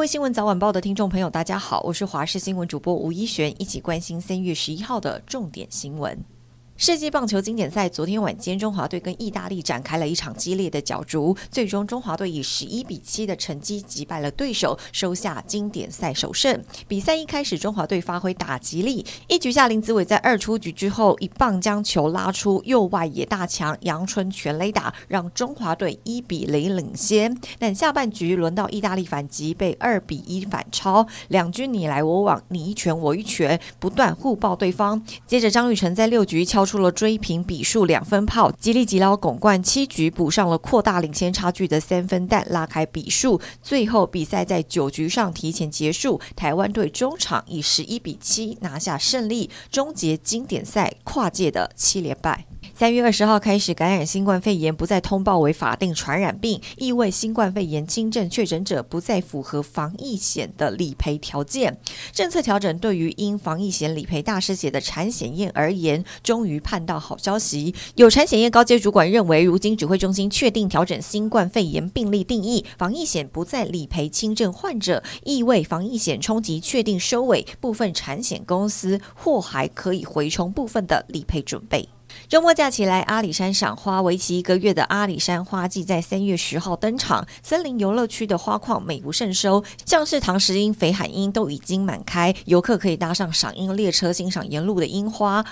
各位新闻早晚报的听众朋友，大家好，我是华视新闻主播吴一璇，一起关心三月十一号的重点新闻。世界棒球经典赛昨天晚间，中华队跟意大利展开了一场激烈的角逐，最终中华队以十一比七的成绩击败了对手，收下经典赛首胜。比赛一开始，中华队发挥打击力，一局下林子伟在二出局之后一棒将球拉出右外野大墙，阳春全垒打，让中华队一比零领先。但下半局轮到意大利反击，被二比一反超，两军你来我往，你一拳我一拳，不断互爆对方。接着张玉成在六局敲出了追平比数两分炮，吉利吉捞巩冠七局补上了扩大领先差距的三分弹，拉开比数。最后比赛在九局上提前结束，台湾队中场以十一比七拿下胜利，终结经典赛跨界的七连败。三月二十号开始，感染新冠肺炎不再通报为法定传染病，意味新冠肺炎轻症确诊者不再符合防疫险的理赔条件。政策调整对于因防疫险理赔大失血的产险业而言，终于盼到好消息。有产险业高阶主管认为，如今指挥中心确定调整新冠肺炎病例定义，防疫险不再理赔轻症患者，意味防疫险冲击确定收尾，部分产险公司或还可以回冲部分的理赔准备。周末假期来阿里山赏花，为期一个月的阿里山花季在三月十号登场。森林游乐区的花况美不胜收，像是唐石樱、肥海樱都已经满开，游客可以搭上赏樱列车欣赏沿路的樱花。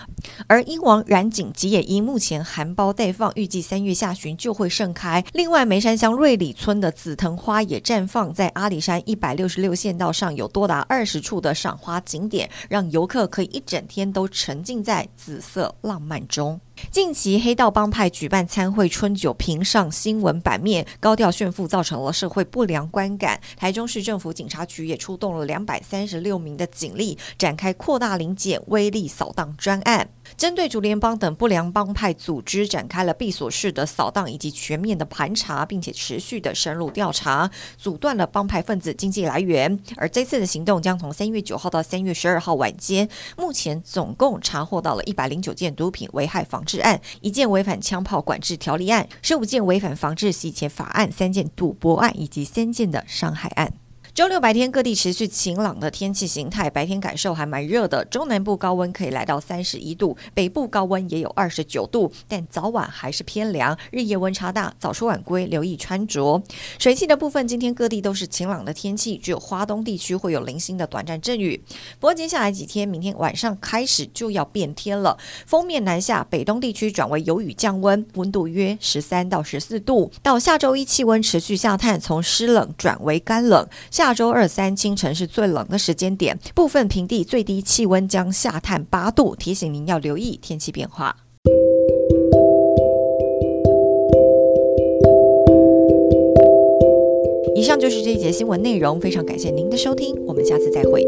而樱王染井吉野樱目前含苞待放，预计三月下旬就会盛开。另外，梅山乡瑞里村的紫藤花也绽放，在阿里山一百六十六县道上有多达二十处的赏花景点，让游客可以一整天都沉浸在紫色浪漫中。近期黑道帮派举办参会，春酒评上新闻版面，高调炫富造成了社会不良观感。台中市政府警察局也出动了两百三十六名的警力，展开扩大临检、威力扫荡专案。针对竹联帮等不良帮派组织展开了闭锁式的扫荡以及全面的盘查，并且持续的深入调查，阻断了帮派分子经济来源。而这次的行动将从三月九号到三月十二号晚间，目前总共查获到了一百零九件毒品危害防治案，一件违反枪炮管制条例案，十五件违反防治洗钱法案，三件赌博案以及三件的伤害案。周六白天各地持续晴朗的天气形态，白天感受还蛮热的。中南部高温可以来到三十一度，北部高温也有二十九度，但早晚还是偏凉，日夜温差大，早出晚归留意穿着。水汽的部分，今天各地都是晴朗的天气，只有花东地区会有零星的短暂阵雨。不过接下来几天，明天晚上开始就要变天了，锋面南下，北东地区转为有雨降温，温度约十三到十四度。到下周一气温持续下探，从湿冷转为干冷。下下周二三清晨是最冷的时间点，部分平地最低气温将下探八度，提醒您要留意天气变化。以上就是这一节新闻内容，非常感谢您的收听，我们下次再会。